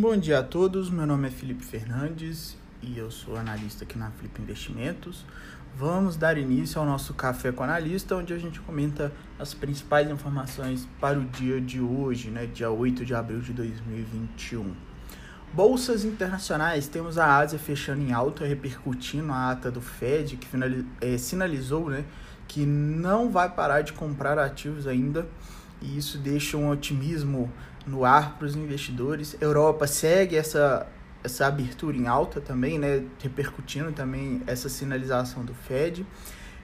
Bom dia a todos, meu nome é Felipe Fernandes e eu sou analista aqui na Flip Investimentos. Vamos dar início ao nosso Café com Analista, onde a gente comenta as principais informações para o dia de hoje, né, dia 8 de abril de 2021. Bolsas internacionais, temos a Ásia fechando em alta, repercutindo a ata do Fed, que é, sinalizou né, que não vai parar de comprar ativos ainda, e isso deixa um otimismo no ar para os investidores. Europa segue essa, essa abertura em alta também, né, repercutindo também essa sinalização do Fed.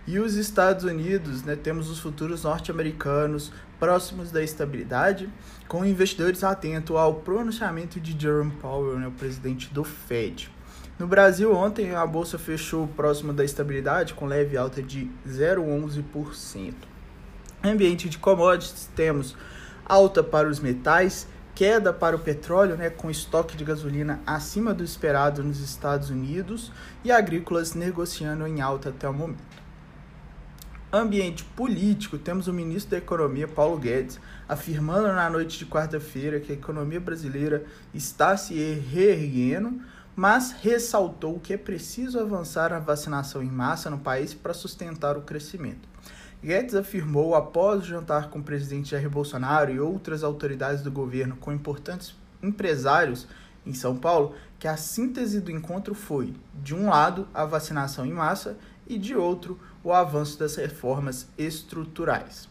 E os Estados Unidos, né, temos os futuros norte-americanos próximos da estabilidade, com investidores atentos ao pronunciamento de Jerome Powell, né, o presidente do Fed. No Brasil, ontem a bolsa fechou próximo da estabilidade, com leve alta de 0,11%. Ambiente de commodities, temos alta para os metais, queda para o petróleo, né, com estoque de gasolina acima do esperado nos Estados Unidos e agrícolas negociando em alta até o momento. Ambiente político, temos o ministro da Economia, Paulo Guedes, afirmando na noite de quarta-feira que a economia brasileira está se reerguendo, mas ressaltou que é preciso avançar a vacinação em massa no país para sustentar o crescimento. Guedes afirmou após o jantar com o presidente Jair Bolsonaro e outras autoridades do governo com importantes empresários em São Paulo que a síntese do encontro foi, de um lado, a vacinação em massa e de outro, o avanço das reformas estruturais.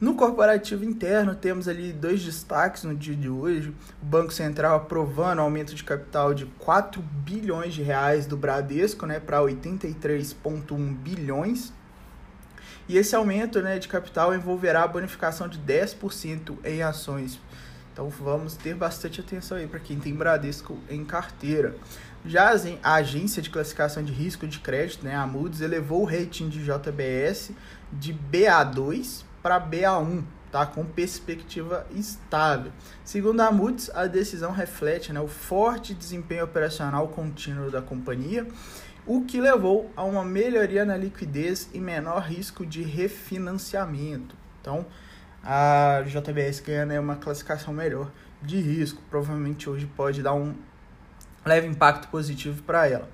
No corporativo interno, temos ali dois destaques no dia de hoje. O Banco Central aprovando aumento de capital de 4 bilhões de reais do Bradesco né, para 83,1 bilhões e esse aumento né, de capital envolverá a bonificação de 10% em ações. Então vamos ter bastante atenção aí para quem tem Bradesco em carteira. Já a agência de classificação de risco de crédito, né, a Moody's, elevou o rating de JBS de BA2 para BA1, tá? com perspectiva estável. Segundo a Moody's, a decisão reflete né, o forte desempenho operacional contínuo da companhia o que levou a uma melhoria na liquidez e menor risco de refinanciamento. Então, a JBS ganha né, uma classificação melhor de risco, provavelmente hoje pode dar um leve impacto positivo para ela.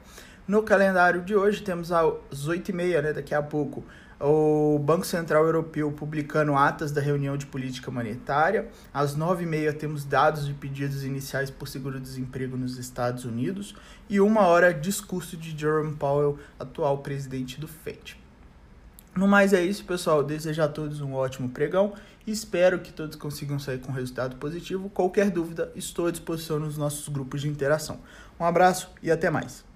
No calendário de hoje temos às 8h30, né, daqui a pouco, o Banco Central Europeu publicando atas da reunião de política monetária. Às 9h30 temos dados de pedidos iniciais por seguro-desemprego nos Estados Unidos. E uma hora, discurso de Jerome Powell, atual presidente do FED. No mais é isso, pessoal. Desejo a todos um ótimo pregão espero que todos consigam sair com resultado positivo. Qualquer dúvida, estou à disposição nos nossos grupos de interação. Um abraço e até mais.